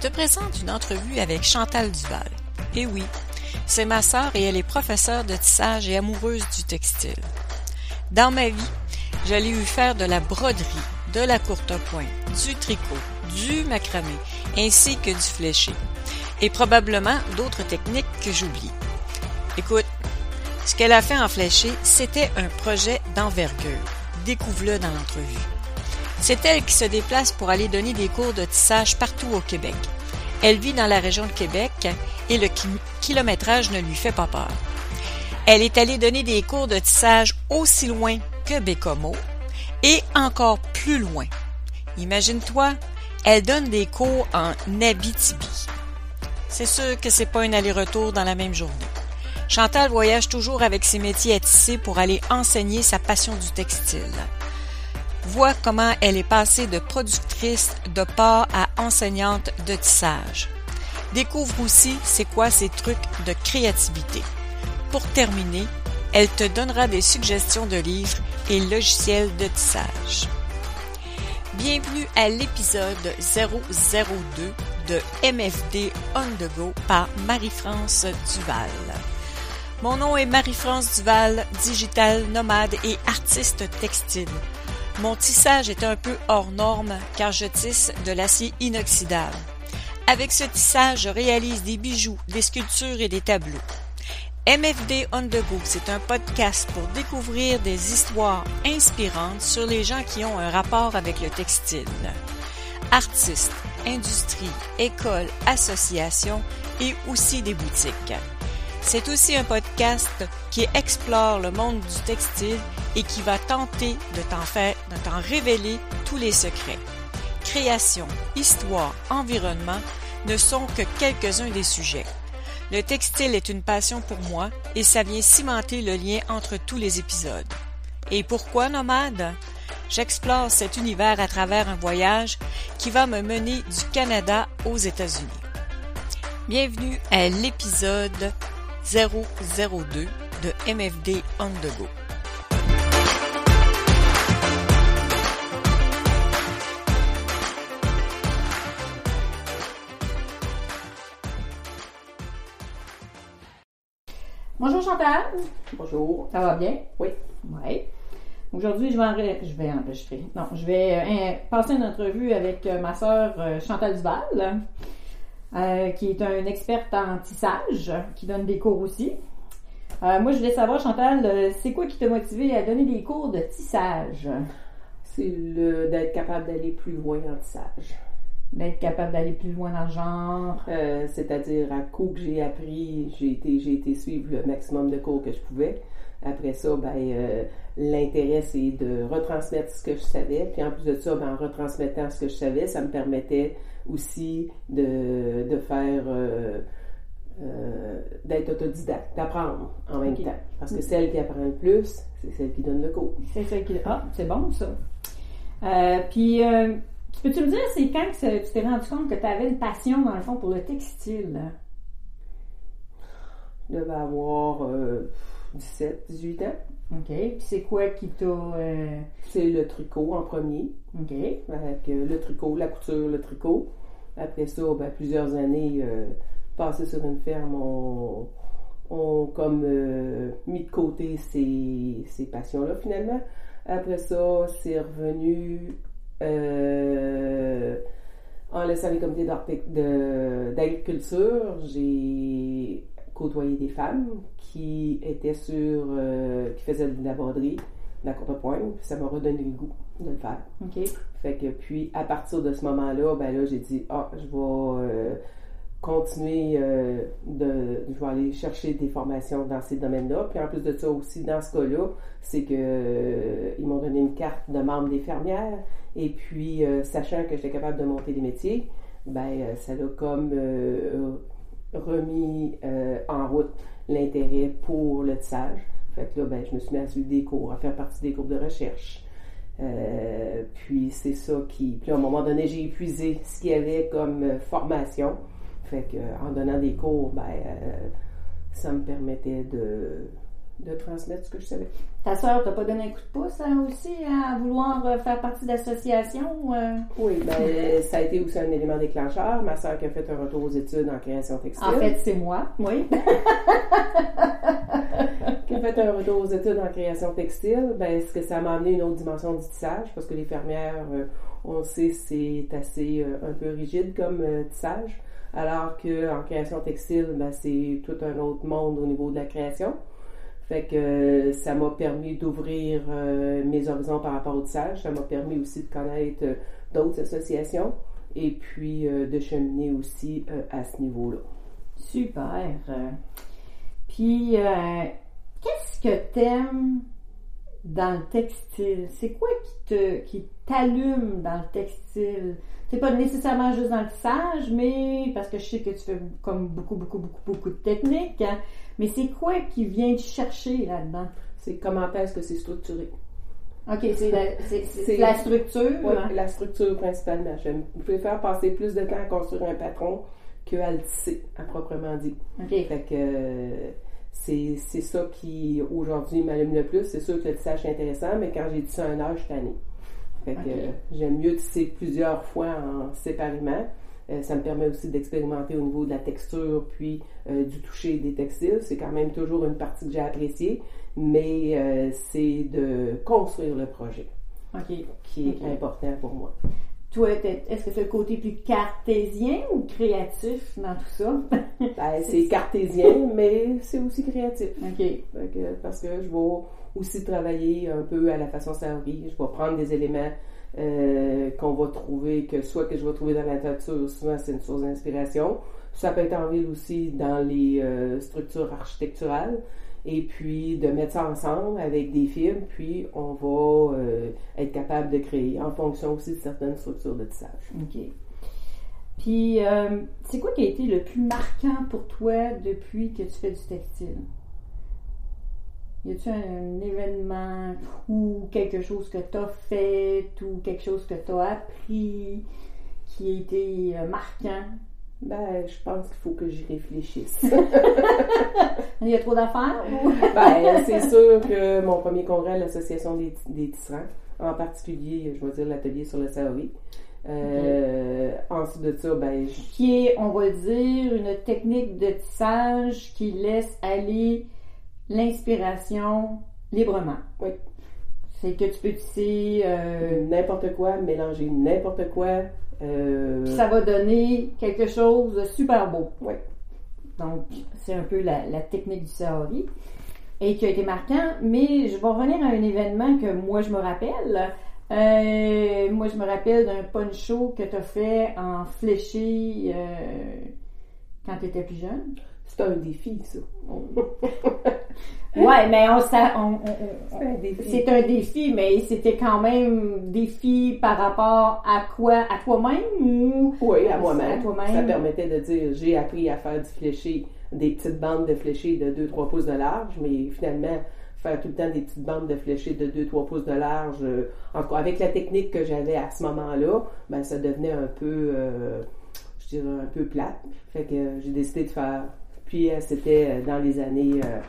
te présente une entrevue avec Chantal Duval. Et oui, c'est ma sœur et elle est professeure de tissage et amoureuse du textile. Dans ma vie, j'allais eu faire de la broderie, de la courte pointe, du tricot, du macramé, ainsi que du fléché. Et probablement d'autres techniques que j'oublie. Écoute, ce qu'elle a fait en fléché, c'était un projet d'envergure. Découvre-le dans l'entrevue. C'est elle qui se déplace pour aller donner des cours de tissage partout au Québec. Elle vit dans la région de Québec et le kilométrage ne lui fait pas peur. Elle est allée donner des cours de tissage aussi loin que Bécomo et encore plus loin. Imagine-toi, elle donne des cours en Abitibi. C'est sûr que c'est pas un aller-retour dans la même journée. Chantal voyage toujours avec ses métiers à tisser pour aller enseigner sa passion du textile. Vois comment elle est passée de productrice de porc à enseignante de tissage. Découvre aussi c'est quoi ses trucs de créativité. Pour terminer, elle te donnera des suggestions de livres et logiciels de tissage. Bienvenue à l'épisode 002 de MFD On The Go par Marie-France Duval. Mon nom est Marie-France Duval, digital nomade et artiste textile. Mon tissage est un peu hors norme car je tisse de l'acier inoxydable. Avec ce tissage, je réalise des bijoux, des sculptures et des tableaux. MFD On The c'est un podcast pour découvrir des histoires inspirantes sur les gens qui ont un rapport avec le textile. Artistes, industries, écoles, associations et aussi des boutiques. C'est aussi un podcast qui explore le monde du textile et qui va tenter de t'en faire, de t'en révéler tous les secrets. Création, histoire, environnement ne sont que quelques-uns des sujets. Le textile est une passion pour moi et ça vient cimenter le lien entre tous les épisodes. Et pourquoi nomade? J'explore cet univers à travers un voyage qui va me mener du Canada aux États-Unis. Bienvenue à l'épisode 002 de MFD On The Go. Bonjour Chantal. Bonjour. Ça va bien? Oui. Oui. Aujourd'hui, je vais, je vais enregistrer. Non, je vais euh, passer une entrevue avec euh, ma sœur euh, Chantal Duval. Euh, qui est un experte en tissage, qui donne des cours aussi. Euh, moi, je voulais savoir, Chantal, euh, c'est quoi qui t'a motivé à donner des cours de tissage? C'est d'être capable d'aller plus loin en tissage. D'être capable d'aller plus loin dans le genre? Euh, c'est-à-dire, à coup que j'ai appris, j'ai été, j'ai été suivre le maximum de cours que je pouvais. Après ça, ben, euh, l'intérêt, c'est de retransmettre ce que je savais. Puis en plus de ça, ben, en retransmettant ce que je savais, ça me permettait aussi de, de faire, euh, euh, d'être autodidacte, d'apprendre en même temps. Parce que celle qui apprend le plus, c'est celle qui donne le cours. C'est ça qui. Ah, c'est bon ça. Euh, puis, euh, peux-tu me dire, c'est quand que tu t'es rendu compte que tu avais une passion, dans le fond, pour le textile? Je devais avoir euh, 17, 18 ans. OK. Puis c'est quoi qui t'a. euh, C'est le tricot en premier. OK. avec euh, le tricot, la couture, le tricot. Après ça, ben, plusieurs années euh, passées sur une ferme, on, on comme mis de côté ces, ces passions-là finalement. Après ça, c'est revenu en laissant les comités d'agriculture. J'ai côtoyé des femmes qui étaient sur, euh, qui faisaient de la broderie, de la contrepointe, puis ça m'a redonné le goût de le faire. OK. Fait que puis à partir de ce moment-là, ben là j'ai dit ah je vais euh, continuer euh, de je vais aller chercher des formations dans ces domaines-là. Puis en plus de ça aussi dans ce cas-là, c'est que ils m'ont donné une carte de membre des fermières et puis sachant que j'étais capable de monter des métiers, ben ça l'a comme remis euh, en route l'intérêt pour le tissage. Fait que là ben je me suis mis à suivre des cours, à faire partie des groupes de recherche. Euh, puis c'est ça qui. Puis à un moment donné, j'ai épuisé ce qu'il y avait comme euh, formation. Fait que en donnant des cours, ben, ça me permettait de, de transmettre ce que je savais. Ta sœur t'a pas donné un coup de pouce hein, aussi à vouloir euh, faire partie d'associations? euh? Oui, ben, ça a été aussi un élément déclencheur. Ma sœur qui a fait un retour aux études en création textile. En fait, c'est moi, oui. qui a fait un retour aux études en création textile, ben, ce que ça m'a amené une autre dimension du tissage, parce que les fermières, euh, on le sait, c'est assez euh, un peu rigide comme euh, tissage, alors qu'en création textile, ben, c'est tout un autre monde au niveau de la création. Fait que ça m'a permis d'ouvrir euh, mes horizons par rapport au tissage. Ça m'a permis aussi de connaître euh, d'autres associations et puis euh, de cheminer aussi à ce niveau-là. Super. Puis, qu'est-ce que t'aimes dans le textile? C'est quoi qui qui t'allume dans le textile? C'est pas nécessairement juste dans le tissage, mais parce que je sais que tu fais comme beaucoup, beaucoup, beaucoup, beaucoup de techniques, hein, mais c'est quoi qui vient te chercher là-dedans? C'est comment est-ce que c'est structuré. OK, c'est la, c'est- c'est C'est- la structure. Oui, hein? la structure principalement. Je préfère passer plus de temps à construire un patron qu'à le tisser, à proprement dit. OK. Fait que euh, c'est c'est ça qui, aujourd'hui, m'allume le plus. C'est sûr que le tissage est intéressant, mais quand j'ai tissé un âge, je suis tannée. Fait que euh, j'aime mieux tisser plusieurs fois en séparément. Euh, ça me permet aussi d'expérimenter au niveau de la texture puis euh, du toucher des textiles. C'est quand même toujours une partie que j'ai appréciée, mais c'est de construire le projet OK. qui est important pour moi. Toi, est-ce que c'est le côté plus cartésien ou créatif dans tout ça? Ben, c'est cartésien, mais c'est aussi créatif. OK. Fait que- parce que je vais aussi travailler un peu à la façon Saori. Je vais prendre des éléments euh, qu'on va trouver, que soit que je vais trouver dans la nature, souvent c'est une source d'inspiration. Ça peut être en ville aussi dans les euh, structures architecturales. Et puis de mettre ça ensemble avec des films, puis on va euh, être capable de créer en fonction aussi de certaines structures de tissage. OK. Puis, c'est quoi qui a été le plus marquant pour toi depuis que tu fais du textile? Y a-tu un, événement ou quelque chose que tu as fait ou quelque chose que tu as appris qui a été euh, marquant? Ben, je pense qu'il faut que j'y réfléchisse. Il y a trop d'affaires? Ben, c'est sûr que mon premier congrès à l'Association des, des tisserands, en particulier, je vais dire l'atelier sur le Saori. Euh, Ensuite de ça, ben, je- qui est, on va dire, une technique de tissage qui laisse aller l'inspiration librement. Oui. C'est que tu peux tisser, euh, n'importe quoi, mélanger n'importe quoi. euh, puis ça va donner quelque chose de super beau. Oui. Donc, c'est un peu la, la technique du Saori et qui a été marquant. Mais je vais revenir à un événement que moi, je me rappelle. Euh, moi, je me rappelle d'un poncho que tu as fait en fléché euh, quand tu étais plus jeune. C'est un défi, ça. Ouais, mais on, s'a- on- on- on- C'est un défi. c'est un défi, mais c'était quand même défi par rapport à quoi? À toi-même ou? Oui, à moi-même. toi-même. Ça permettait de dire, j'ai appris à faire du fléché, des petites bandes de fléché de 2-3 pouces de large, mais finalement, faire tout le temps des petites bandes de fléché de 2-3 pouces de large, euh, en tout cas, avec la technique que j'avais à ce moment-là, ben, ça devenait un peu, euh, je dirais, un peu plate. Fait que euh, j'ai décidé de faire. Puis, euh, c'était euh, dans les années, euh,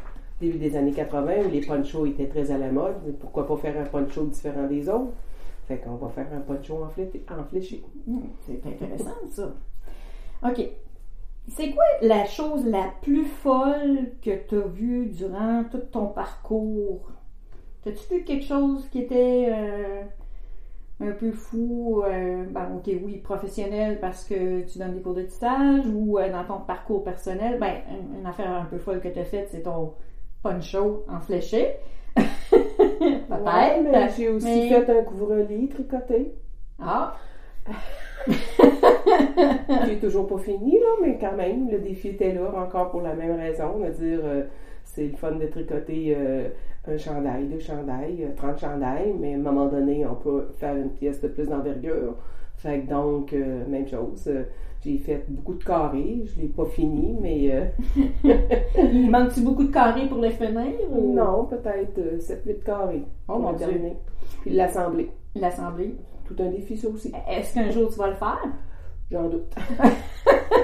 début des années 80, où les ponchos étaient très à la mode. Pourquoi pas faire un poncho différent des autres? Fait qu'on va faire un poncho en, flé- en fléché. Hmm, C'est intéressant, ça. OK. C'est quoi la chose la plus folle que tu as vue durant tout ton parcours? T'as-tu vu quelque chose qui était un peu fou? euh, ben, OK, oui, professionnel parce que tu donnes des cours de tissage ou euh, dans ton parcours personnel? Ben, une, une affaire un peu folle que tu as faite, c'est ton poncho en fléché. Peut-être. Ouais, j'ai aussi mais- fait un couvre-lit tricoté. Ah, qui est toujours pas fini, là, mais quand même, le défi était là, encore pour la même raison. On va dire, euh, c'est le fun de tricoter un chandail, deux chandails, euh, 30 chandails, mais à un moment donné, on peut faire une pièce de plus d'envergure. Fait que donc, euh, même chose. euh, j'ai fait beaucoup de carrés, je l'ai pas fini, mais euh, il manque-tu beaucoup de carrés pour les finir? ou- non, peut-être 7-8 carrés Oh mon Dieu. terminer. Puis l'assembler. L'assemblée. Tout un défi, ça aussi. Est-ce qu'un jour tu vas le faire? J'en doute.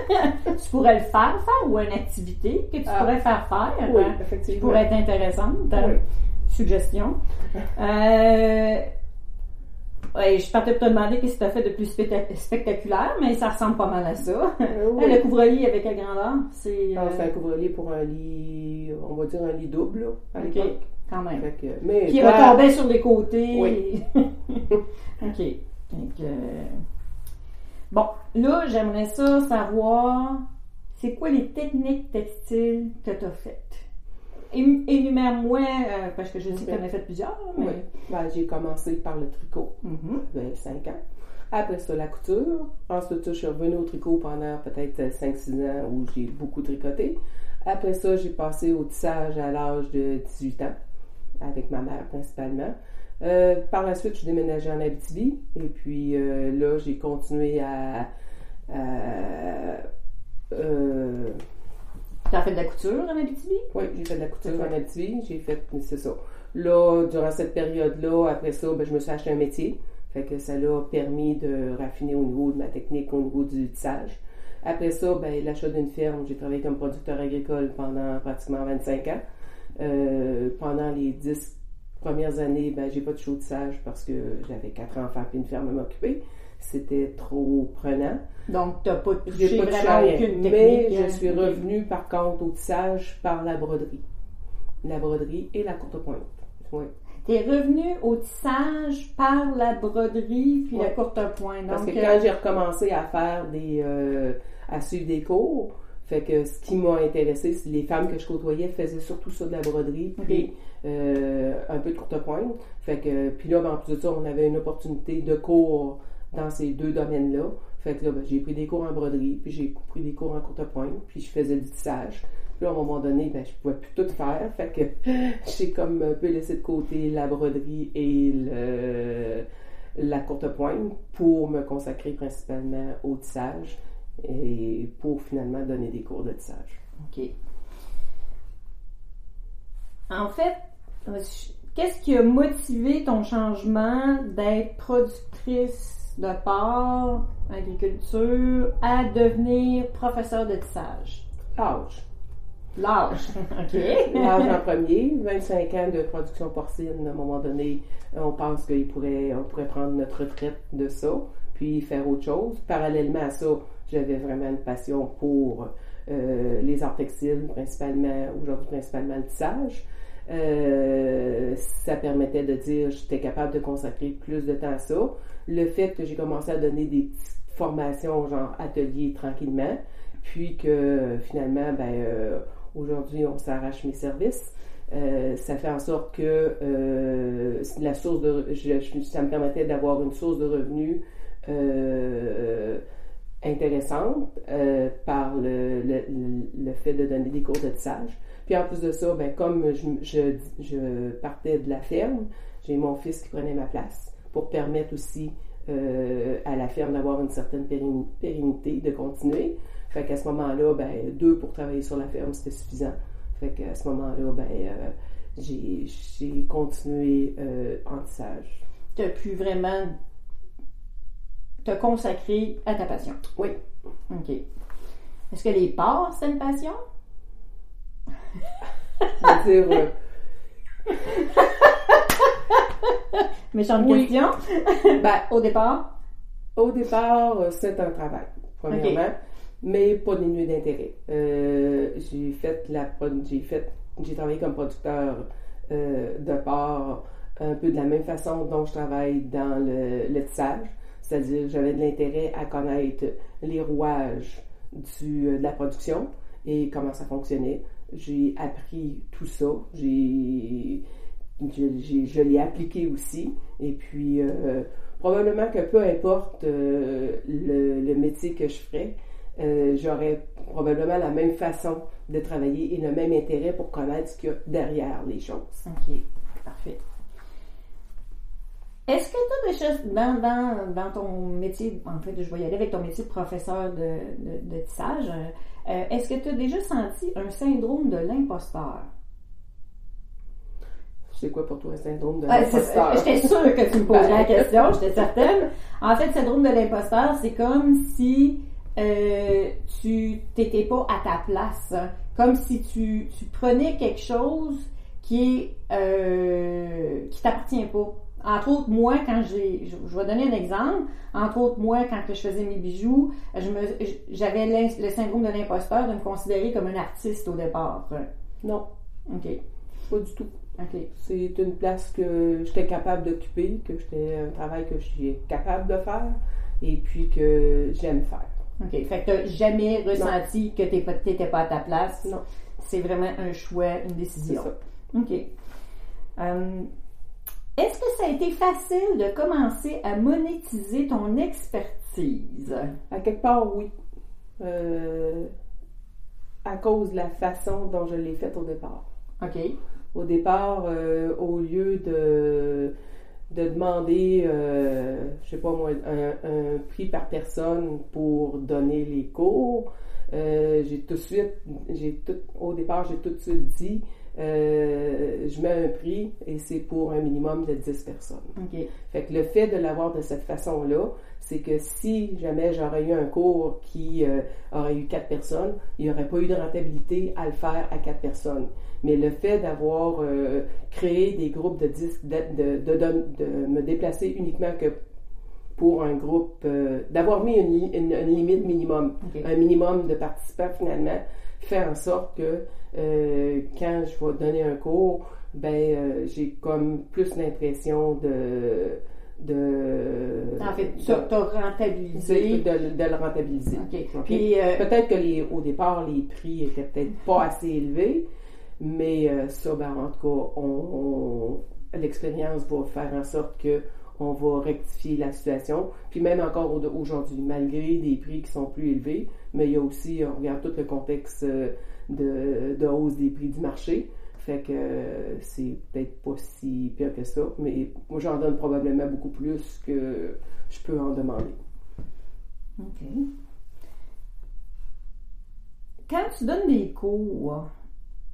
tu pourrais le faire faire ou une activité que tu Ah. pourrais faire faire Oui, euh, qui pourrait être intéressante. Oui. Suggestion. Euh, ouais, je partais pour te demander qu'est-ce que tu as fait de plus spectac- spectaculaire, mais ça ressemble pas mal à ça. Euh, oui. Le couvre-lit avec la grandeur, c'est Ah, euh, c'est un couvre-lit pour un lit, on va dire un lit double, là, à Ok. l'époque. quand même. Que- mais Qui retombait sur les côtés. Oui. OK. Donc, euh, Bon, là, j'aimerais ça savoir, c'est quoi les techniques textiles que tu as faites? Énumère-moi, euh, parce que je sais que tu en as fait plusieurs, mais... Oui. Ben, j'ai commencé par le tricot, Mhm. j'avais 5 ans. Après ça, la couture. Ensuite, ça, je suis revenue au tricot pendant peut-être 5-6 ans où j'ai beaucoup tricoté. Après ça, j'ai passé au tissage à l'âge de 18 ans, avec ma mère principalement. Euh, par la suite, je suis déménagée en Abitibi. Et puis euh, là, j'ai continué à... à- euh, Tu as fait de la couture en Abitibi? oui, j'ai fait de la couture en Abitibi, j'ai fait, c'est ça. Là, durant cette période-là, après ça, ben, je me suis acheté un métier. Fait que ça l'a permis de raffiner au niveau de ma technique, au niveau du tissage. Après ça, ben, l'achat d'une ferme, j'ai travaillé comme producteur agricole pendant pratiquement 25 ans. Euh, pendant les 10 premières années, ben, j'ai pas de tissage parce que j'avais quatre enfants et une ferme à m'occuper. C'était trop prenant. Donc, tu n'as pas touché pas vraiment rien. aucune Mais technique. je hein? suis revenue par contre au tissage par la broderie. La broderie et la courte pointe. Oui. Tu es revenu au tissage par la broderie puis la courte pointe. Parce que euh, quand j'ai recommencé à faire des. euh, à suivre des cours, fait que ce qui m'a intéressé, c'est les femmes que je côtoyais faisaient surtout ça de la broderie, puis euh, un peu de courte pointe. Fait que, puis là, ben, en plus de ça, on avait une opportunité de cours dans ces deux domaines-là. Fait que là, ben, j'ai pris des cours en broderie, puis j'ai pris des cours en courte pointe, puis je faisais du tissage. Puis là, à un moment donné, ben, je pouvais plus tout faire. Fait que j'ai comme un peu laissé de côté la broderie et le, la courte pointe pour me consacrer principalement au tissage et pour finalement donner des cours de tissage. OK. En fait, qu'est-ce qui a motivé ton changement d'être productrice de porc, agriculture, à devenir professeur de tissage? L'âge. L'âge. OK. L'âge en premier, 25 ans de production porcine, à un moment donné, on pense qu'il pourrait, on pourrait prendre notre retraite de ça, puis faire autre chose. Parallèlement à ça, j'avais vraiment une passion pour euh, les arts textiles, principalement, aujourd'hui principalement le tissage. Euh, ça permettait de dire j'étais capable de consacrer plus de temps à ça. Le fait que j'ai commencé à donner des petites formations, genre ateliers tranquillement, puis que finalement, ben, euh, aujourd'hui, on s'arrache mes services. Euh, ça fait en sorte que euh, la source de, je- ça me permettait d'avoir une source de revenus euh, intéressante euh, par le, le, le fait de donner des cours de tissage. Puis en plus de ça, ben, comme je, je, je partais de la ferme, j'ai mon fils qui prenait ma place pour permettre aussi euh, à la ferme d'avoir une certaine pérennité, de continuer. Fait qu'à ce moment-là, ben, deux pour travailler sur la ferme, c'était suffisant. Fait qu'à ce moment-là, ben, euh, j'ai continué euh, en tissage. Tu as pu vraiment te consacrer à ta passion. Oui. OK. Est-ce que les porcs, c'est une passion? C'est-à-dire, euh, Méchante Oui. question. ben, Au départ? Au départ, euh, c'est un travail, premièrement, mais pas dénué d'intérêt. Euh, j'ai fait la j'ai fait j'ai travaillé comme producteur euh, de porc un peu de la même façon dont je travaille dans le, le tissage, c'est-à-dire j'avais de l'intérêt à connaître les rouages du, euh, de la production et comment ça fonctionnait. J'ai appris tout ça, j'ai je, l'ai appliqué aussi et puis euh, probablement que peu importe euh, le, le métier que je ferais, euh, j'aurais probablement la même façon de travailler et le même intérêt pour connaître ce qu'il y a derrière les choses. OK. Parfait. Est-ce que tu as déjà, dans, dans, dans ton métier, en fait, je vais y aller avec ton métier de professeur de, de, de tissage, euh, euh, est-ce que tu as déjà senti un syndrome de l'imposteur? C'est quoi pour toi un syndrome de Ouais, l'imposteur? J'étais sûre que tu me poserais la Ben. question, j'étais certaine. En fait, le syndrome de l'imposteur, c'est comme si euh, tu t'étais pas à ta place, hein. comme si tu, tu prenais quelque chose qui est euh, qui t'appartient pas. Entre autres, moi, quand j'ai, je, je vais donner un exemple. Entre autres, moi, quand que je faisais mes bijoux, je me, j'avais le syndrome de l'imposteur de me considérer comme un artiste au départ. Non, Ok, pas du tout. ok, C'est une place que j'étais capable d'occuper, que j'étais un travail que je suis capable de faire et puis que j'aime faire. ok. Fait que t'as jamais ressenti que t'es pas, t'étais pas à ta place? Non. C'est vraiment un choix, une C'est décision. ça. OK. Euh, Est-ce que ça a été facile de commencer à monétiser ton expertise? À quelque part, oui. Euh, à cause de la façon dont je l'ai faite au départ. OK. Au départ, euh, au lieu de, de demander, euh, je sais pas moi, un, un prix par personne pour donner les cours, j'ai tout de suite, j'ai tout, au départ, j'ai tout de suite dit, euh, je mets un prix et c'est pour un minimum de 10 personnes. Fait que le fait de l'avoir de cette façon-là, c'est que si jamais j'aurais eu un cours qui euh, aurait eu quatre personnes, il n'y aurait pas eu de rentabilité à le faire à quatre personnes. Mais le fait d'avoir euh, créé des groupes de 10, de, de, de, de- de me déplacer uniquement que pour un groupe, euh, d'avoir mis une, li- une- une limite minimum, un minimum de participants finalement, fait en sorte que euh, quand je vais donner un cours, ben euh, j'ai comme plus l'impression de de En fait, de, as rentabilisé. de- de le rentabiliser. OK. OK? Puis, euh, Peut-être que les, au départ, les prix étaient peut-être pas assez élevés, mais euh, ça, ben, en tout cas, on, on- l'expérience va faire en sorte que on va rectifier la situation. Puis même encore au- aujourd'hui, malgré des prix qui sont plus élevés, mais il y a aussi, on regarde tout le contexte euh, de, de hausse des prix du marché. Fait que euh, c'est peut-être pas si pire que ça, mais moi j'en donne probablement beaucoup plus que je peux en demander. OK. Quand tu donnes des cours,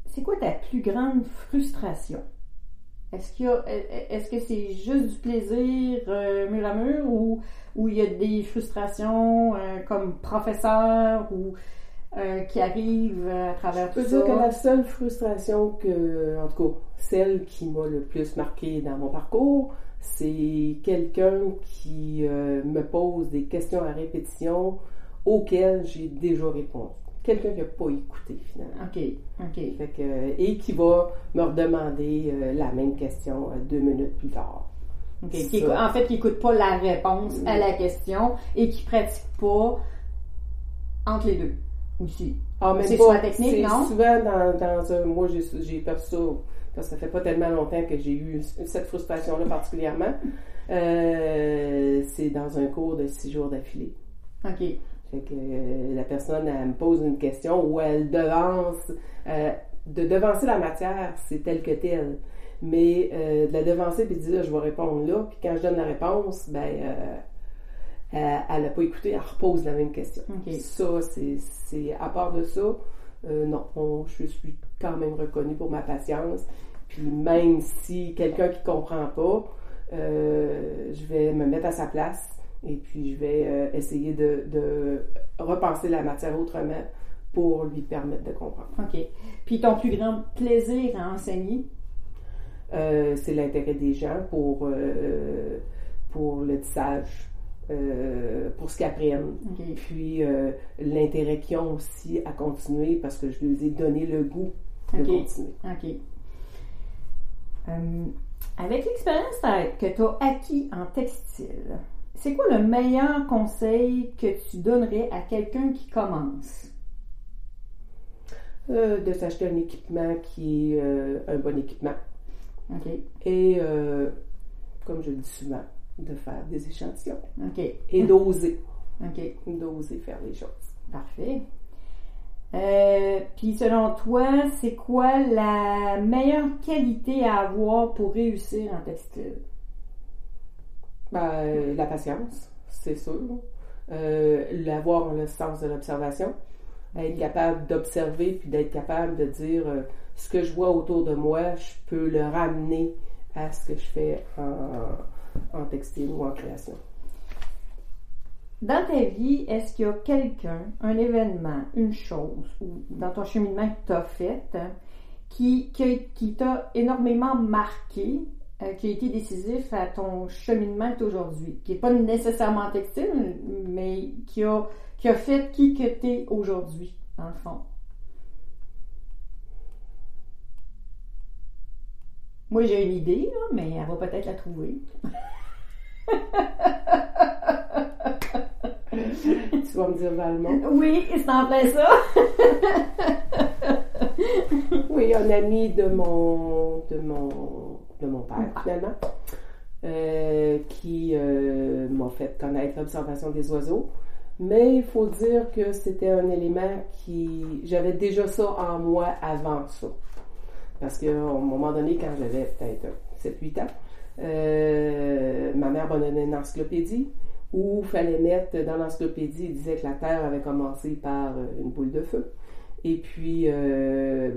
c'est quoi ta plus grande frustration? Est-ce est-ce que c'est juste du plaisir euh, mur à mur ou, ou il y a des frustrations euh, comme professeur ou euh, qui arrivent à travers Je tout peux ça? dire que la seule frustration que, en tout cas, celle qui m'a le plus marqué dans mon parcours, c'est quelqu'un qui euh, me pose des questions à répétition auxquelles j'ai déjà répondu. Quelqu'un qui n'a pas écouté finalement. OK, OK. Fait que, et qui va me redemander euh, la même question euh, deux minutes plus tard. OK. Ça. Qui en fait, qui n'écoute pas la réponse à la question et qui pratique pas entre les deux aussi. Ah, même C'est pas- soit technique, non? souvent dans, dans un. Moi, j'ai perçu ça parce que ça fait pas tellement longtemps que j'ai eu cette frustration-là particulièrement. Euh, c'est dans un cours de six jours d'affilée. OK. Fait que euh, la personne, elle me pose une question où elle devance. euh, de devancer la matière, c'est tel que tel. Mais de la devancer puis de dire je vais répondre là, puis quand je donne la réponse, ben euh, elle n'a pas écouté, elle repose la même question. OK. Ça, c'est- c'est à part de ça, euh, non, on- je suis quand même reconnue pour ma patience. Puis même si quelqu'un qui comprend pas, euh, je vais me mettre à sa place et puis je vais euh, essayer de, de repenser la matière autrement pour lui permettre de comprendre. OK. Puis ton plus grand plaisir à enseigner? Euh, c'est l'intérêt des gens pour, euh, pour le tissage, euh, pour ce qu'ils apprennent. Puis euh, l'intérêt qu'ils ont aussi à continuer parce que je leur ai donné le goût de continuer. OK. Euh, avec l'expérience que tu as acquis en textile, c'est quoi le meilleur conseil que tu donnerais à quelqu'un qui commence? De s'acheter un équipement qui est un bon équipement. Et, comme je le dis souvent, de faire des échantillons. OK. Et d'oser. OK. D'oser faire les choses. Parfait. Euh, Puis selon toi, c'est quoi la meilleure qualité à avoir pour réussir en textile? Ben, euh, la patience, c'est sûr. Euh, l'avoir le sens de l'observation. Être capable d'observer puis d'être capable de dire euh, ce que je vois autour de moi, je peux le ramener à ce que je fais en, en textile ou en création. Dans ta vie, est-ce qu'il y a quelqu'un, un événement, une chose, ou dans ton cheminement que tu as fait, hein, qui, qui, t'a énormément marqué, euh, qui a été décisif à ton cheminement aujourd'hui, qui n'est pas nécessairement textile, mais qui a, qui a fait qui que tu es aujourd'hui, dans le fond? Moi, j'ai une idée, mais elle va peut-être la trouver. tu vas me dire Valmont. Oui, c'est en plein ça. oui, un ami de mon, de mon, de mon père, finalement, euh, qui euh, m'a fait connaître l'observation des oiseaux. Mais il faut dire que c'était un élément qui. J'avais déjà ça en moi avant ça. Parce qu'à un moment donné, quand j'avais peut-être 7-8 ans, euh, ma mère m'a donné une encyclopédie où il fallait mettre dans l'encyclopédie, il disait que la Terre avait commencé par euh, une boule de feu. Et puis, euh,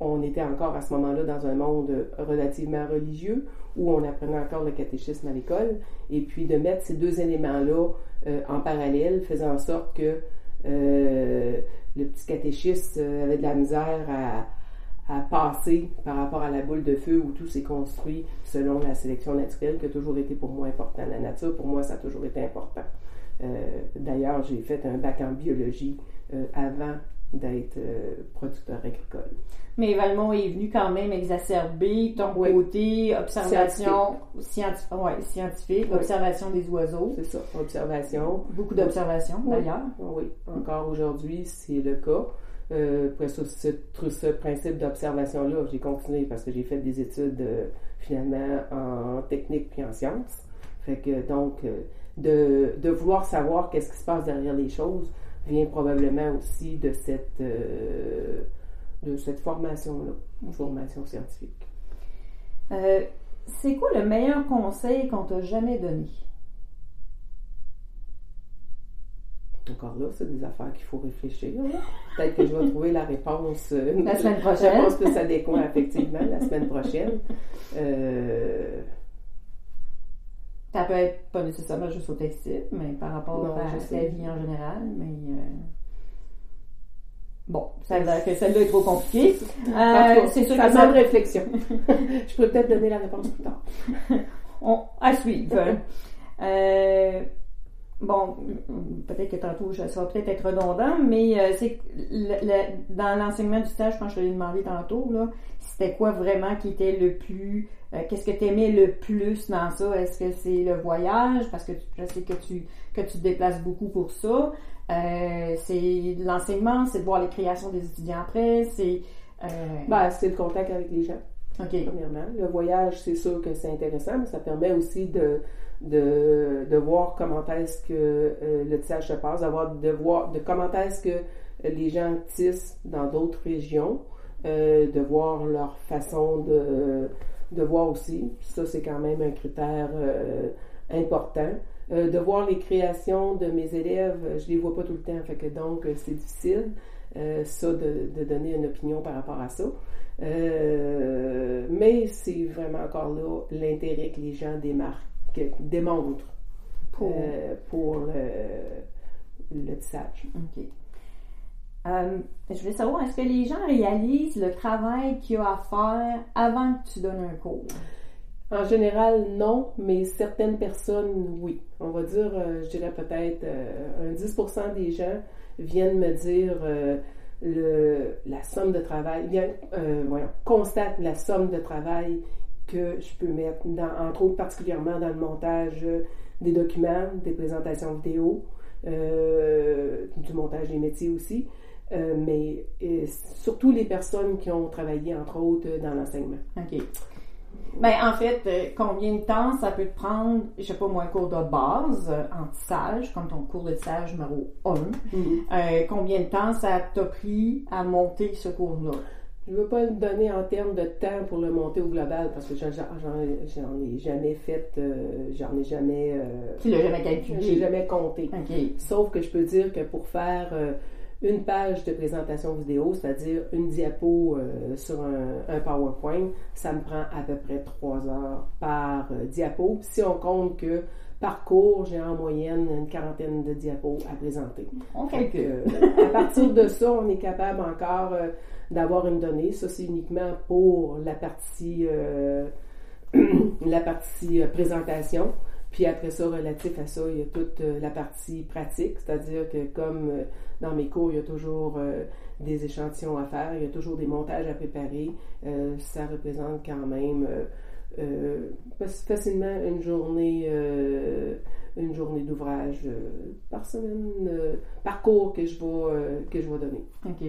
on était encore à ce moment-là dans un monde relativement religieux où on apprenait encore le catéchisme à l'école. Et puis, de mettre ces deux éléments-là en parallèle faisait en sorte que le petit catéchiste avait de la misère à à passer par rapport à la boule de feu où tout s'est construit selon la sélection naturelle qui a toujours été pour moi important. La nature, pour moi, ça a toujours été important. Euh, d'ailleurs, j'ai fait un bac en biologie euh, avant d'être euh, producteur agricole. Mais Valmont est venu quand même exacerber ton côté observation scientifique, scientifique observation des oiseaux. C'est ça, observation. Beaucoup d'observations d'ailleurs. Oui, encore aujourd'hui, c'est le cas. Euh, pour ce, principe d'observation-là, j'ai continué parce que j'ai fait des études euh, finalement en technique puis en sciences. Fait que donc, euh, de, de, vouloir savoir qu'est-ce qui se passe derrière les choses vient probablement aussi de cette, de cette formation-là, formation scientifique. C'est quoi le meilleur conseil qu'on t'a jamais donné? Encore là, c'est des affaires qu'il faut réfléchir. Peut-être que je vais trouver la réponse. Euh, la semaine prochaine. Je pense que ça découle effectivement la semaine prochaine. Euh, ça peut être pas nécessairement juste au textile, mais par rapport à la vie en général. Mais euh, bon, ça veut que celle-là est trop compliquée. c'est sûr ça que ça réflexion. je peux peut-être donner la réponse plus tard. On... À suivre. euh, bon, peut-être que tantôt, ça va peut-être être redondant, mais euh, c'est dans l'enseignement du stage, je pense que je l'ai demandé tantôt, là, c'était quoi vraiment qui était le plus, euh, qu'est-ce que tu aimais le plus dans ça? Est-ce que c'est le voyage? Parce que je sais que tu, que tu te déplaces beaucoup pour ça. Euh, c'est l'enseignement, c'est de voir les créations des étudiants après, c'est... Ben, c'est le contact avec les gens. OK. Premièrement. Le voyage, c'est sûr que c'est intéressant, mais ça permet aussi de de, de voir comment est-ce que euh, le tissage se passe, d'avoir de voir de comment est-ce que les gens tissent dans d'autres régions, euh, de voir leur façon de, de voir aussi. Ça, c'est quand même un critère euh, important. de voir les créations de mes élèves, je les vois pas tout le temps, fait que donc c'est difficile. ça, de, de, donner une opinion par rapport à ça. mais c'est vraiment encore là l'intérêt que les gens démarquent démontre pour, euh, pour le, tissage. OK. Euh, je voulais savoir, est-ce que les gens réalisent le travail qu'il y a à faire avant que tu donnes un cours? En général, non, mais certaines personnes, oui. On va dire, euh, je dirais peut-être un 10% des gens viennent me dire le, la somme de travail, bien, voyons, constatent la somme de travail que je peux mettre, dans, entre autres particulièrement dans le montage des documents, des présentations vidéo, euh, du montage des métiers aussi, euh, mais surtout les personnes qui ont travaillé entre autres dans l'enseignement. OK. Ben, en fait, euh, combien de temps ça peut te prendre, je sais pas moi, un cours de base en tissage, comme ton cours de tissage numéro 1, mm-hmm. combien de temps ça t'a pris à monter ce cours-là? Je ne veux pas le donner en termes de temps pour le monter au global parce que j'en ai jamais fait, euh, j'en ai jamais. Euh, tu l'as jamais calculé? J'ai jamais compté. Sauf que je peux dire que pour faire euh, une page de présentation vidéo, c'est-à-dire une diapo sur un, PowerPoint, ça me prend à peu près trois heures par diapo. Si on compte que par cours, j'ai en moyenne une quarantaine de diapos à présenter. On calcule. à partir de ça, on est capable encore euh, d'avoir une donnée. Ça, c'est uniquement pour la partie, euh, la partie euh, présentation. Puis après ça, relatif à ça, il y a toute euh, la partie pratique, c'est-à-dire que comme dans mes cours, il y a toujours des échantillons à faire, il y a toujours des montages à préparer. Ça représente quand même fac- facilement une journée, une journée d'ouvrage par semaine, par cours que je vais, que je donner. OK.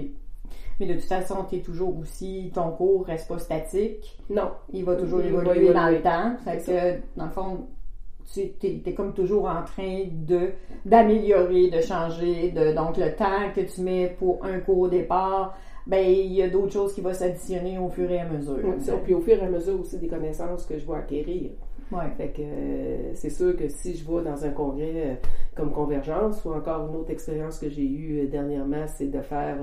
Mais de toute façon, tu es toujours aussi, ton cours reste pas statique. Non, Il va toujours Il va évoluer dans le temps. Fait que, dans le fond, tu es, comme toujours en train de d'améliorer, de changer. De, donc, le temps que tu mets pour un cours au départ, ben il y a d'autres choses qui vont s'additionner au fur et à mesure. Oui, ça. puis au fur et à mesure aussi des connaissances que je vais acquérir. Ouais. Fait que euh, c'est sûr que si je vais dans un congrès euh, comme Convergence ou encore une autre expérience que j'ai eue euh, dernièrement, c'est de faire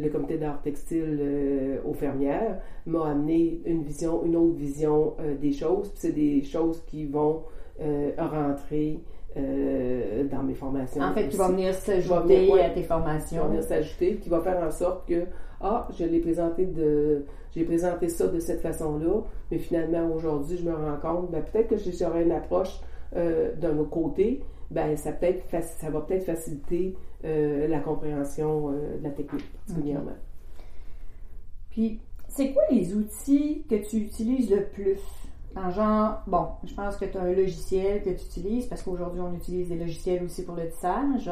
le comité d'art textile euh, aux fermières, m'a amené une vision, une autre vision euh, des choses. C'est des choses qui vont euh, rentrer dans mes formations. En fait, qui aussi. va venir s'ajouter ouais. à tes qui va formations. venir s'ajouter, qui va faire en sorte que ah, je l'ai présenté de j'ai présenté ça de cette façon-là, mais finalement aujourd'hui je me rends compte, ben, peut-être que j'aurais une approche d'un autre côté, ben ça peut-être ça va peut-être faciliter euh, la compréhension euh, de la technique particulièrement. Puis, c'est quoi les outils que tu utilises le plus? En genre, bon, je pense que tu as un logiciel que tu utilises parce qu'aujourd'hui, on utilise des logiciels aussi pour le tissage.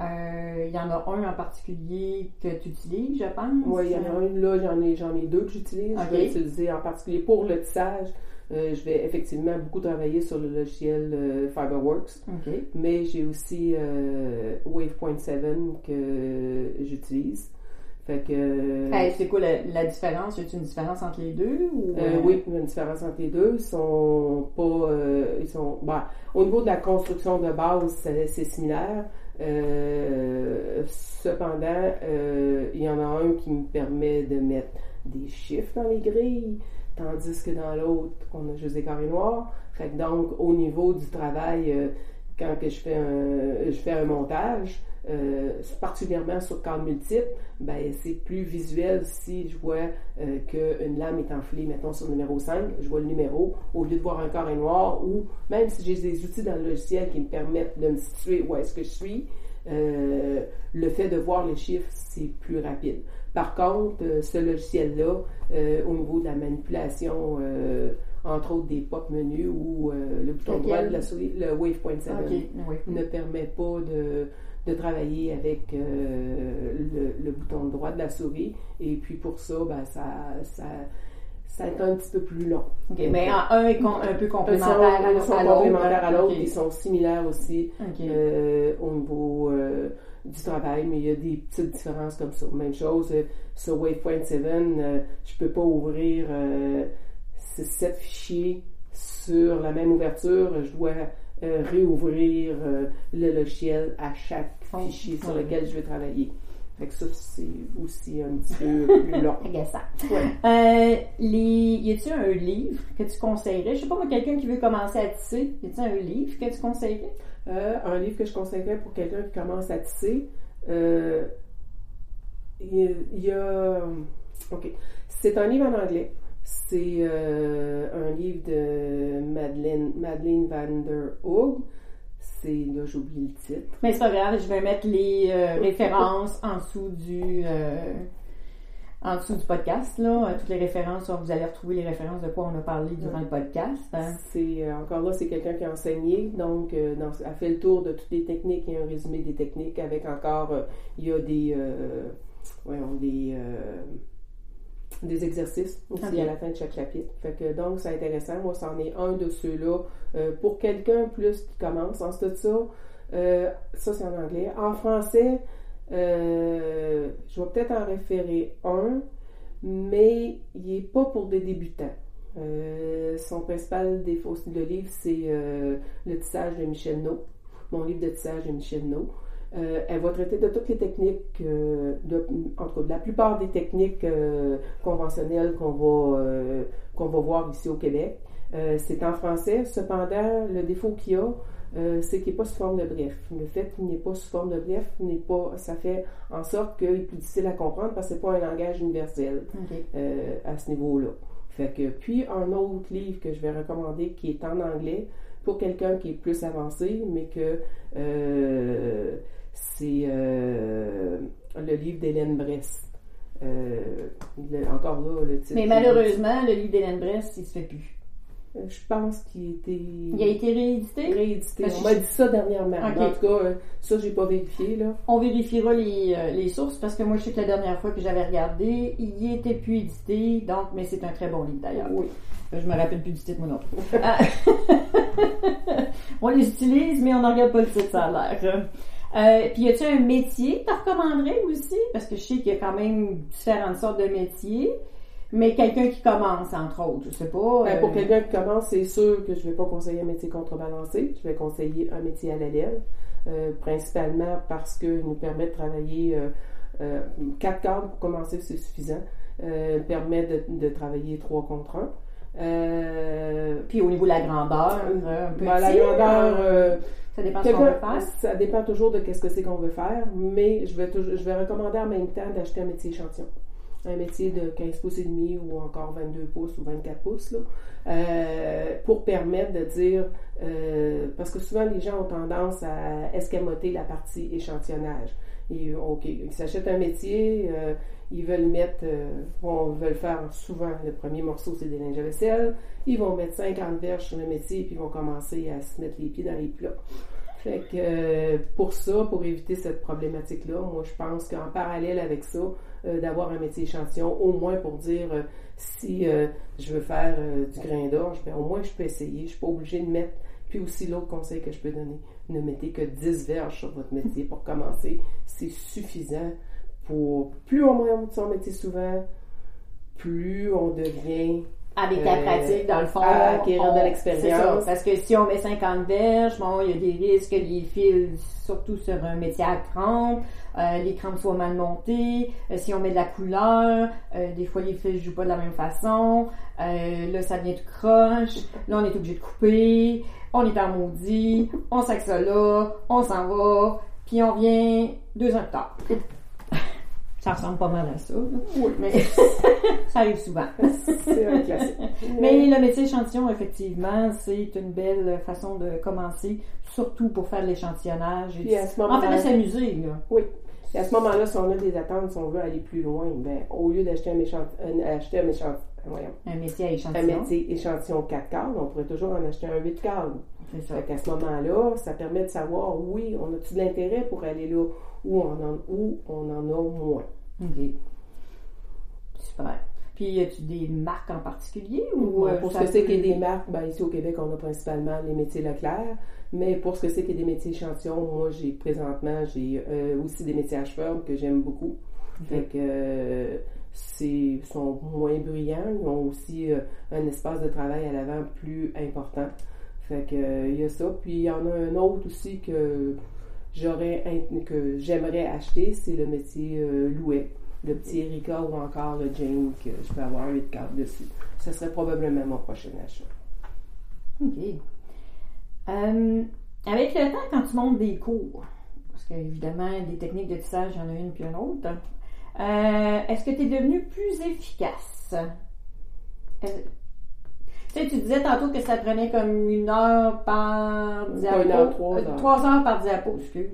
Euh, Il y en a un en particulier que tu utilises, je pense. Oui, il y en a un là, j'en ai, j'en ai deux que j'utilise. Je vais utiliser en particulier pour le tissage. Euh, je vais effectivement beaucoup travailler sur le logiciel euh, Fiberworks. OK. Mais j'ai aussi euh, Wave.7 que j'utilise. Fait que. Hey, c'est quoi la, la différence? Y a une différence entre les deux? Ou, oui, il y a une différence entre les deux. Ils sont pas. ils sont. ben, au niveau de la construction de base, c'est c'est similaire. Cependant, il y en a un qui me permet de mettre des chiffres dans les grilles, tandis que dans l'autre, on a juste des carrés noirs. Donc, au niveau du travail, euh, quand que je fais un, je fais un montage, euh, particulièrement sur cadre multiple, ben, c'est plus visuel si je vois euh, qu'une lame est enflée, mettons sur le numéro 5, je vois le numéro, au lieu de voir un carré noir, ou même si j'ai des outils dans le logiciel qui me permettent de me situer où est-ce que je suis, euh, le fait de voir les chiffres, c'est plus rapide. Par contre, euh, ce logiciel-là, euh, au niveau de la manipulation, euh, entre autres des pop menus ou le bouton Lequel? droit de la souris, le Wave.7, OK, oui. ne permet pas de, de travailler avec euh, le, le bouton droit de la souris. Et puis pour ça, ben, ça, ça, ça est un petit peu plus long. Mais un est un peu complémentaire à, ils sont l'autre. complémentaires à l'autre, ils sont similaires aussi euh, au niveau euh, du travail, mais il y a des petites différences comme ça. Même chose, euh, sur Wave.7, euh, je peux pas ouvrir euh, ces sept fichiers sur la même ouverture. Je dois euh, réouvrir euh, le logiciel à chaque Oh, fichier sur lequel je vais travailler. Fait que ça, c'est aussi un petit peu plus long. Agaçant. Ouais. Euh, les... Y a-t-il un livre que tu conseillerais? Je sais pas, moi, quelqu'un qui veut commencer à tisser, y a-t-il un livre que tu conseillerais? Euh, un livre que je conseillerais pour quelqu'un qui commence à tisser, euh, il y a- il y a. Ok. C'est un livre en anglais. C'est euh, un livre de Madeleine, Madeleine van der Hoog. C'est. Là, j'oublie le titre. Mais c'est pas grave, je vais mettre les euh, références en dessous du en dessous du podcast. Là. Euh, Toutes les références, vous allez retrouver les références de quoi on a parlé durant le podcast. hein. C'est euh, encore là, c'est quelqu'un qui a enseigné, donc euh, dans, a fait le tour de toutes les techniques et un résumé des techniques avec encore, euh, il y a des, euh, voyons, des, des exercices aussi à la fin de chaque chapitre. Fait que donc c'est intéressant. Moi, c'en est un de ceux-là pour quelqu'un plus qui commence. Ensuite de ça, ça c'est en anglais. En français, euh, je vais peut-être en référer un, mais il n'est pas pour des débutants. Euh, son principal défaut de livre, c'est euh, le tissage de Michel No, mon livre de tissage de Michel No. Elle va traiter de toutes les techniques, de, en tout cas de la plupart des techniques conventionnelles qu'on va, qu'on va voir ici au Québec. C'est en français, cependant, le défaut qu'il y a, euh, c'est qu'il n'est pas sous forme de bref. Le fait qu'il n'est pas sous forme de bref, n'est pas, ça fait en sorte qu'il est plus difficile à comprendre parce que c'est pas un langage universel euh, à ce niveau-là. Fait que, puis un autre livre que je vais recommander qui est en anglais pour quelqu'un qui est plus avancé, mais que euh, c'est le livre d'Hélène Brest. encore là, le titre. Mais malheureusement, le livre d'Hélène Brest, il se fait plus. Euh, je pense qu'il était. Il a été réédité? Réédité. On m'a dit ça dernièrement. En tout cas, euh, ça, j'ai pas vérifié, là. On vérifiera les, euh, les, sources parce que moi, je sais que la dernière fois que j'avais regardé, il était plus édité. Donc, mais c'est un très bon livre d'ailleurs. Oui. Je me rappelle plus du titre, moi non ah. on les utilise, mais on n'en regarde pas le titre, ça a l'air. Euh, puis, y a-tu un métier que tu recommanderais aussi? Parce que je sais qu'il y a quand même différentes sortes de métiers. Mais quelqu'un qui commence, entre autres, je sais pas. Ben, pour euh, quelqu'un qui commence, c'est sûr que je vais pas conseiller un métier contrebalancé. Je vais conseiller un métier à la euh, principalement parce qu'il nous permet de travailler euh, quatre cadres pour commencer, c'est suffisant. permet de, travailler trois contre un. Puis au niveau de la grandeur, un peu ben, la grandeur, ça dépend de ce qu'on veut faire. Ça dépend toujours de qu'est-ce que c'est qu'on veut faire, mais je vais, je vais recommander en même temps d'acheter un métier échantillon un métier de 15 pouces et demi ou encore 22 pouces ou 24 pouces, là, euh, pour permettre de dire, euh, parce que souvent les gens ont tendance à escamoter la partie échantillonnage. Et, OK, ils s'achètent un métier, euh, ils veulent mettre, bon, ils veulent faire souvent, le premier morceau c'est des linges à vaisselle, ils vont mettre 50 verges sur le métier puis ils vont commencer à se mettre les pieds dans les plats. Fait que pour ça, pour éviter cette problématique-là, moi je pense qu'en parallèle avec ça, euh, d'avoir un métier échantillon, au moins pour dire euh, si euh, je veux faire du grain d'orge, ben, au moins je peux essayer. Je suis pas obligée de mettre. Puis aussi l'autre conseil que je peux donner, ne mettez que 10 verges sur votre métier pour commencer. C'est suffisant pour plus on monte son métier souvent, plus on devient avec la pratique, dans le fond, acquérir de l'expérience. Parce que si on met 50 verges, bon, il y a des risques que les fils, surtout sur un métier à crampes, euh, les crampes soient mal montées. Euh, si on met de la couleur, euh, des fois les fils jouent pas de la même façon. là, ça vient tout croche. Là, on est obligé de couper. On est en maudit. On sac ça là. On s'en va. Puis on vient deux ans plus tard. Ça ressemble pas mal à ça. Oui. Mais ça arrive souvent. C'est un classique. Mais le métier échantillon, effectivement, c'est une belle façon de commencer, surtout pour faire l'échantillonnage. Et à ce moment en fait, de s'amuser. Là. Oui. Et à ce moment-là, si on a des attentes, si on veut aller plus loin, ben, au lieu d'acheter un, un, acheter un, un métier à échantillon. Un métier échantillon 4 cadres, on pourrait toujours en acheter un 8 cadres. C'est ça. Fait à ce moment-là, ça permet de savoir, oui, on a-tu de l'intérêt pour aller là où on en, où on en a moins. OK. Super. Puis, y a-tu des marques en particulier ou euh, pour ce que c'est qu'il y a des marques, ben, ici au Québec, on a principalement les métiers Leclerc. Mais pour ce que c'est qu'il y a des métiers échantillons, moi, j'ai présentement, j'ai euh, aussi des métiers Ashford que j'aime beaucoup. Fait que euh, c'est sont moins bruyants. Ils ont aussi un espace de travail à l'avant plus important. Fait que il y a ça. Puis il y en a un autre aussi que j'aurais que j'aimerais acheter, c'est le métier euh, louet, le petit Erika ou encore le Jane que je peux avoir 8 cartes dessus. Ce serait probablement mon prochain achat. OK. Euh, avec le temps, quand tu montes des cours, parce qu'évidemment, des techniques de tissage, il y en a une puis une autre, euh, est-ce que tu es devenu plus efficace? Tu sais, tu disais tantôt que ça prenait comme une heure par diapo. Une heure, trois heures. Trois heures par diapo, excuse.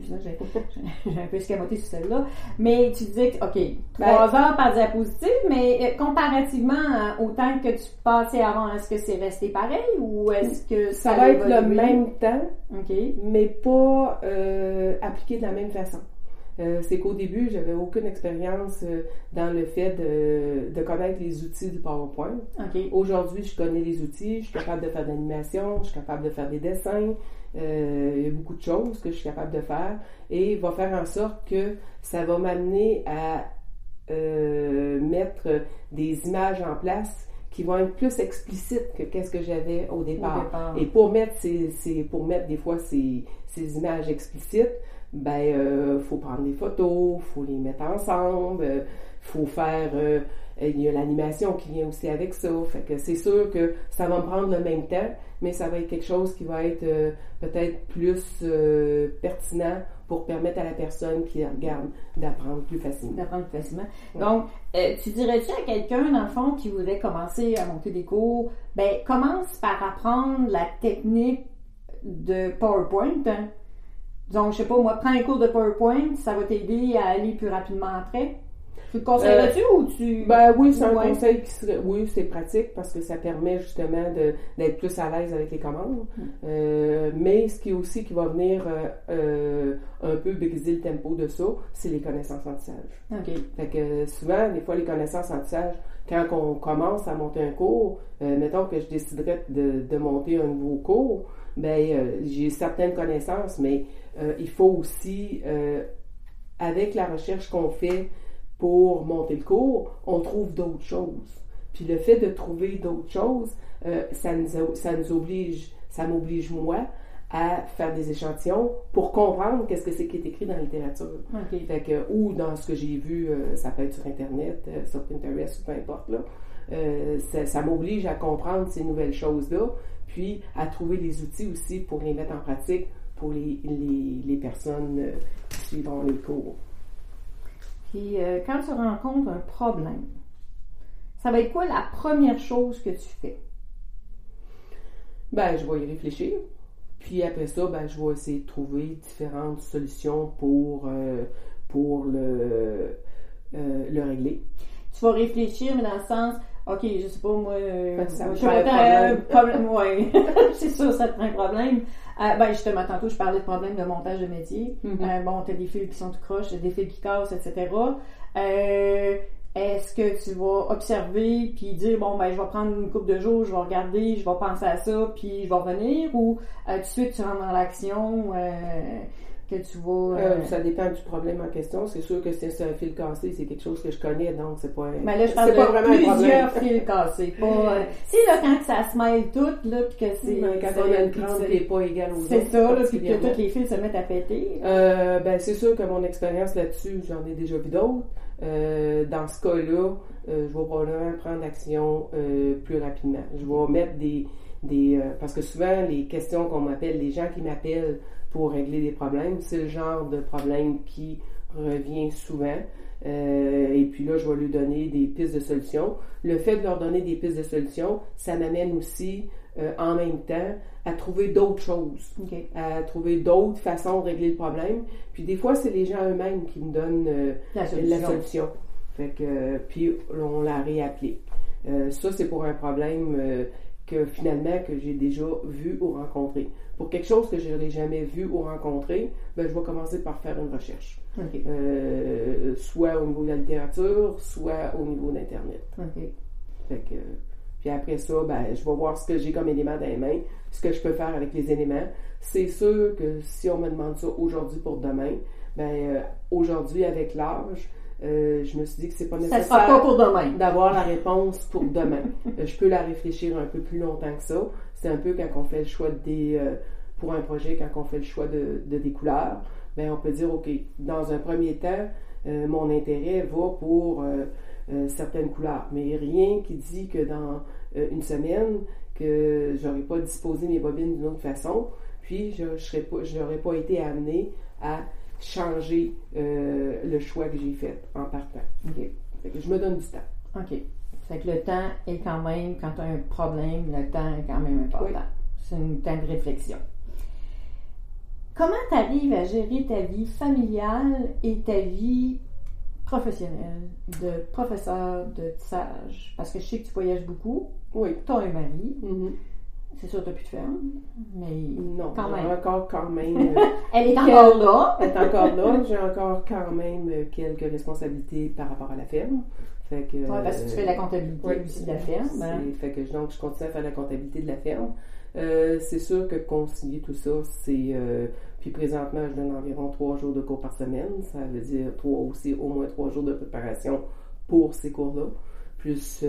J'ai un peu escamoté sur celle-là. Mais tu disais que, OK, ben, trois heures par diapositive, mais euh, comparativement euh, au temps que tu passais avant, est-ce que c'est resté pareil ou est-ce que ça, va être le même temps, mais pas euh, appliqué de la même façon. Euh, c'est qu'au début, j'avais aucune expérience euh, dans le fait de, de, connaître les outils du PowerPoint. Aujourd'hui, je connais les outils, je suis capable de faire de l'animation, je suis capable de faire des dessins. Euh, il y a beaucoup de choses que je suis capable de faire et va faire en sorte que ça va m'amener à mettre des images en place qui vont être plus explicites que qu'est-ce que j'avais au départ. Et pour mettre ces, pour mettre des fois ces, ces images explicites, ben euh, faut prendre des photos, faut les mettre ensemble, euh, faut faire euh, il y a l'animation qui vient aussi avec ça. Fait que c'est sûr que ça va me prendre le même temps, mais ça va être quelque chose qui va être euh, peut-être plus euh, pertinent pour permettre à la personne qui regarde d'apprendre plus facilement. D'apprendre plus facilement. Donc, euh, tu dirais-tu à quelqu'un, dans le fond, qui voudrait commencer à monter des cours, ben, commence par apprendre la technique de PowerPoint. Hein? Donc, je sais pas, moi, prends un cours de PowerPoint, ça va t'aider à aller plus rapidement après. Tu le conseillerais-tu ou tu. Ben oui, c'est un conseil qui serait. Oui, c'est pratique parce que ça permet justement d'être plus à l'aise avec les commandes. Hmm. Euh, mais ce qui est aussi qui va venir euh, euh, un peu briser le tempo de ça, c'est les connaissances en tissage. OK. Fait que souvent, des fois, les connaissances en tissage, quand on commence à monter un cours, mettons que je déciderais de, de monter un nouveau cours, ben j'ai certaines connaissances, mais il faut aussi, avec la recherche qu'on fait, pour monter le cours, on trouve d'autres choses. Puis le fait de trouver d'autres choses, euh, ça, nous, ça nous oblige, ça m'oblige moi à faire des échantillons pour comprendre qu'est-ce que c'est qui est écrit dans la littérature. Fait que, ou dans ce que j'ai vu, euh, ça peut être sur Internet, euh, sur Pinterest, ou peu importe, là. ça, ça m'oblige à comprendre ces nouvelles choses-là, puis à trouver les outils aussi pour les mettre en pratique pour les, les, les personnes qui suivront les cours. Puis euh, quand tu rencontres un problème, ça va être quoi la première chose que tu fais? Ben, je vais y réfléchir. Puis après ça, ben, je vais essayer de trouver différentes solutions pour, euh, pour le, euh, le régler. Tu vas réfléchir, mais dans le sens, OK, je sais pas, moi, ça je un problème. ouais. c'est sûr, ça te prend un problème. Euh, ben, justement, tantôt, je parlais de problèmes de montage de métier. Mm-hmm. euh, bon, t'as des fils qui sont tout croches, des fils qui cassent, etc. Euh, est-ce que tu vas observer puis dire bon ben je vais prendre une coupe de jours, je vais regarder, je vais penser à ça puis je vais revenir ou euh, tout de suite tu rentres dans l'action euh, que tu vas. Euh, ça dépend du problème en question. C'est sûr que si c'est un fil cassé, c'est quelque chose que je connais, donc c'est pas. Mais là, je parle de pas vraiment plusieurs fils cassés. Pas, euh, tu sais, là, quand ça se mêle tout, là, puis que c'est. quand on a une crampe qui n'est pas égale aux autres. C'est ça, là, puis que tous les fils se mettent à péter. Euh, ben, c'est sûr que mon expérience là-dessus, j'en ai déjà vu d'autres. Euh, dans ce cas-là, euh, je vais probablement prendre action euh, plus rapidement. Je vais mettre des. des parce que souvent, les questions qu'on m'appelle, les gens qui m'appellent pour régler des problèmes. C'est le genre de problème qui revient souvent. Euh, et puis là, je vais lui donner des pistes de solutions. Le fait de leur donner des pistes de solutions, ça m'amène aussi euh, en même temps à trouver d'autres choses, à trouver d'autres façons de régler le problème. Puis des fois, c'est les gens eux-mêmes qui me donnent euh, la, solution. la, solution. Fait que, puis on la réapplique. ça, c'est pour un problème que finalement que j'ai déjà vu ou rencontré. Pour quelque chose que je n'aurais jamais vu ou rencontré, ben, je vais commencer par faire une recherche. Euh, soit au niveau de la littérature, soit au niveau d'Internet. Fait que, puis après ça, ben, je vais voir ce que j'ai comme élément dans les mains, ce que je peux faire avec les éléments. C'est sûr que si on me demande ça aujourd'hui pour demain, ben, euh, aujourd'hui avec l'âge, euh, je me suis dit que c'est pas nécessaire d'avoir la réponse pour demain. Je peux la réfléchir un peu plus longtemps que ça. C'est un peu quand on fait le choix des euh, pour un projet, quand on fait le choix de, des couleurs, ben on peut dire ok, dans un premier temps, mon intérêt va pour certaines couleurs, mais rien qui dit que dans une semaine que j'aurais pas disposé mes bobines d'une autre façon, puis je n'aurais pas, pas été amené à changer euh, le choix que j'ai fait en partant. je me donne du temps. OK. Fait que le temps est quand même, quand tu as un problème, le temps est quand même important. C'est un temps de réflexion. Comment tu arrives à gérer ta vie familiale et ta vie professionnelle de professeur de tissage? Parce que je sais que tu voyages beaucoup. Oui. Tu as un mari. Mm-hmm. C'est sûr, tu n'as plus de ferme, mais non, quand même. encore quand même. Euh, Elle est encore là. Elle est encore là. J'ai encore quand même euh, quelques responsabilités par rapport à la ferme. Fait que, ouais, parce que tu fais la comptabilité aussi de la ferme. Hein. Fait que donc je continue à faire la comptabilité de la ferme. Euh, c'est sûr que concilier tout ça, c'est puis présentement je donne environ trois jours de cours par semaine. Ça veut dire trois aussi au moins trois jours de préparation pour ces cours-là, plus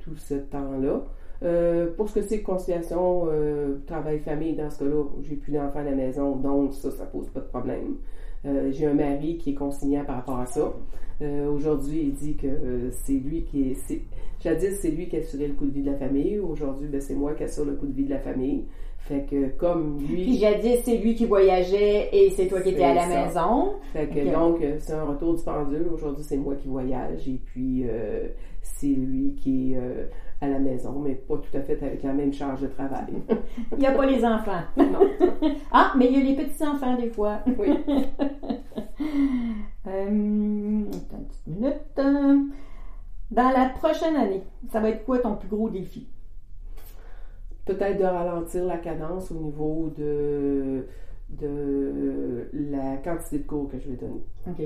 tout ce temps-là. Euh, pour ce que c'est conciliation, euh, travail-famille, dans ce cas-là, j'ai plus d'enfants à la maison, donc ça, ça pose pas de problème. Euh, j'ai un mari qui est consignant par rapport à ça. Euh, aujourd'hui, il dit que euh, c'est lui qui est. c'est- Jadis, c'est lui qui assurait le coût de vie de la famille. Aujourd'hui, ben, c'est moi qui assure le coût de vie de la famille. Fait que comme Puis lui. jadis, c'est lui qui voyageait et c'est toi qui étais à la ça. maison. Fait que donc, euh, c'est un retour du pendule. Aujourd'hui, c'est moi qui voyage et puis euh, c'est lui qui est euh, à la maison, mais pas tout à fait avec la même charge de travail. Il n'y a pas les enfants. ah, mais il y a les petits-enfants des fois. oui. Euh, attends une petite minute. Dans la prochaine année, ça va être quoi ton plus gros défi? peut-être de ralentir la cadence au niveau de, de la quantité de cours que je vais donner. OK.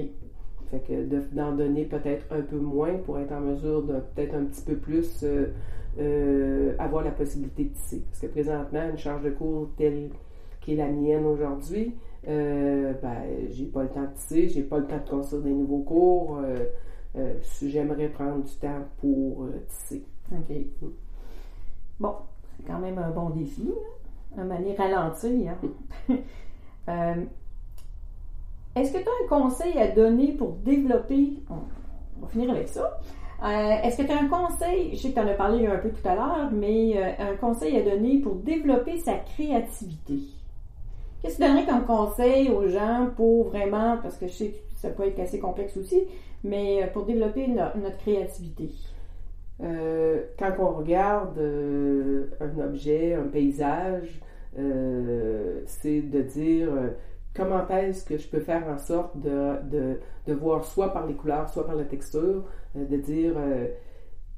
Fait que de- d'en donner peut-être un peu moins pour être en mesure de peut-être un petit peu plus euh, euh, avoir la possibilité de tisser. Parce que présentement, une charge de cours telle qui est la mienne aujourd'hui, euh, ben, j'ai pas le temps de tisser, j'ai pas le temps de construire des nouveaux cours. euh, J'aimerais prendre du temps pour tisser. OK. Bon, c'est quand même un bon défi. hein. Un manière ralenti. Hein? Est-ce que tu as un conseil à donner pour développer. On, va finir avec ça. Euh, Est-ce que tu as un conseil, je sais que tu en as parlé un peu tout à l'heure, mais euh, un conseil à donner pour développer sa créativité? Qu'est-ce que tu donnerais comme conseil aux gens pour vraiment, parce que je sais que ça peut être assez complexe aussi, mais euh, pour développer no- notre créativité? Quand on regarde un objet, un paysage, c'est de dire comment est-ce que je peux faire en sorte de, voir soit par les couleurs, soit par la texture, euh, de dire euh,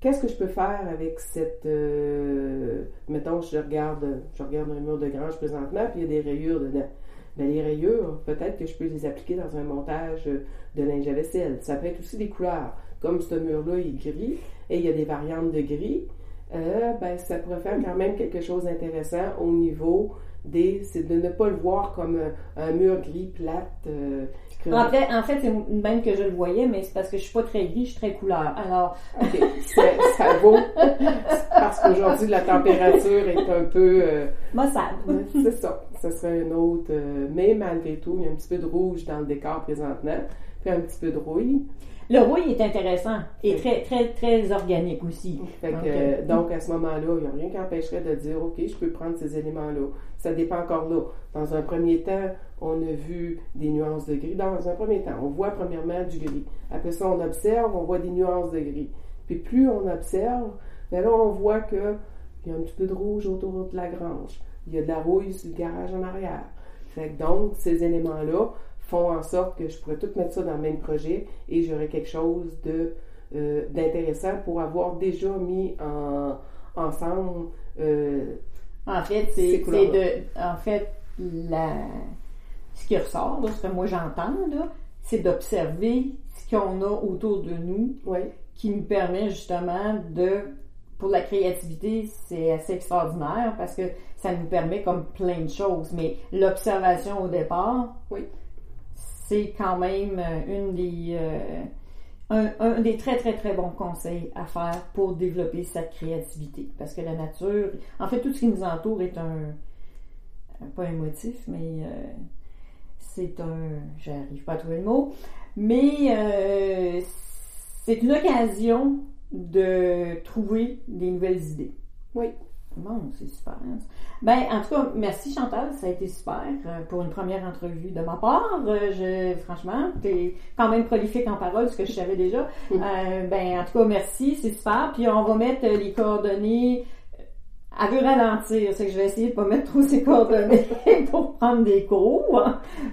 qu'est-ce que je peux faire avec cette... euh, mettons, je regarde, je regarde un mur de grange présentement, puis il y a des rayures dedans. Ben, les rayures, peut-être que je peux les appliquer dans un montage de linge à vaisselle. Ça peut être aussi des couleurs. Comme ce mur-là est gris, et il y a des variantes de gris, euh, ben, ça pourrait faire quand même quelque chose d'intéressant au niveau des. C'est de ne pas le voir comme un, un mur gris plate. euh, que- En fait, en fait c'est même que je le voyais, mais c'est parce que je suis pas très gris, je suis très couleur. Alors, Ok, ça, vaut. Parce qu'aujourd'hui, la température est un peu. euh, maussade. c'est ça. Ça serait une autre. euh, mais malgré tout, il y a un petit peu de rouge dans le décor présentement, puis un petit peu de rouille. Le rouille est intéressant et très, très, très organique aussi. Fait que, Ok. euh, donc, à ce moment-là, il n'y a rien qui empêcherait de dire, OK, je peux prendre ces éléments-là. Ça dépend encore là. Dans un premier temps, on a vu des nuances de gris. Dans un premier temps, on voit premièrement du gris. Après ça, on observe, on voit des nuances de gris. Puis plus on observe, ben là, on voit que il y a un petit peu de rouge autour de la grange. Il y a de la rouille sur le garage en arrière. Fait que donc, ces éléments-là font en sorte que je pourrais tout mettre ça dans le même projet et j'aurais quelque chose de euh, d'intéressant pour avoir déjà mis en, ensemble. euh, En fait, Ces c'est de. En fait, la, ce qui ressort, là, ce que moi j'entends, c'est d'observer ce qu'on a autour de nous qui nous permet justement de. Pour la créativité, c'est assez extraordinaire parce que ça nous permet comme plein de choses. Mais l'observation au départ, Oui. C'est quand même euh, euh, un, des très très très bons conseils à faire pour développer sa créativité. Parce que la nature, en fait, tout ce qui nous entoure est un, pas un motif, mais euh, c'est un, j'arrive pas à trouver le mot, mais euh, c'est une occasion de trouver des nouvelles idées. Oui. Bon, c'est super. Ben, en tout cas, merci Chantal, ça a été super euh, pour une première entrevue de ma part. Euh, je, franchement, t'es quand même prolifique en parole, ce que je savais déjà. Euh, ben, en tout cas, merci, c'est super. Puis on va mettre les coordonnées. Elle veut ralentir, c'est que je vais essayer de pas mettre trop ses coordonnées pour prendre des cours.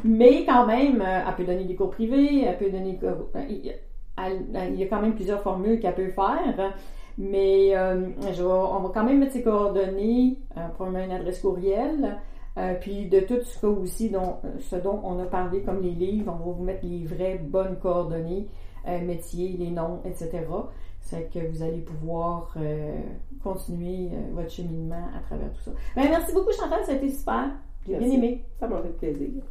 Mais quand même, elle peut donner des cours privés, elle peut donner. Il y a quand même plusieurs formules qu'elle peut faire. Mais euh, je vais- on va quand même mettre ses coordonnées, euh, probablement une adresse courriel, euh, puis de tout ce que aussi dont, euh, ce dont on a parlé, comme les livres, on va vous mettre les vraies bonnes coordonnées, euh, métiers, les noms, etc. C'est que vous allez pouvoir euh, continuer votre cheminement à travers tout ça. Ben, merci beaucoup Chantal, ça a été super. J'ai bien Merci. aimé. Ça m'a fait plaisir.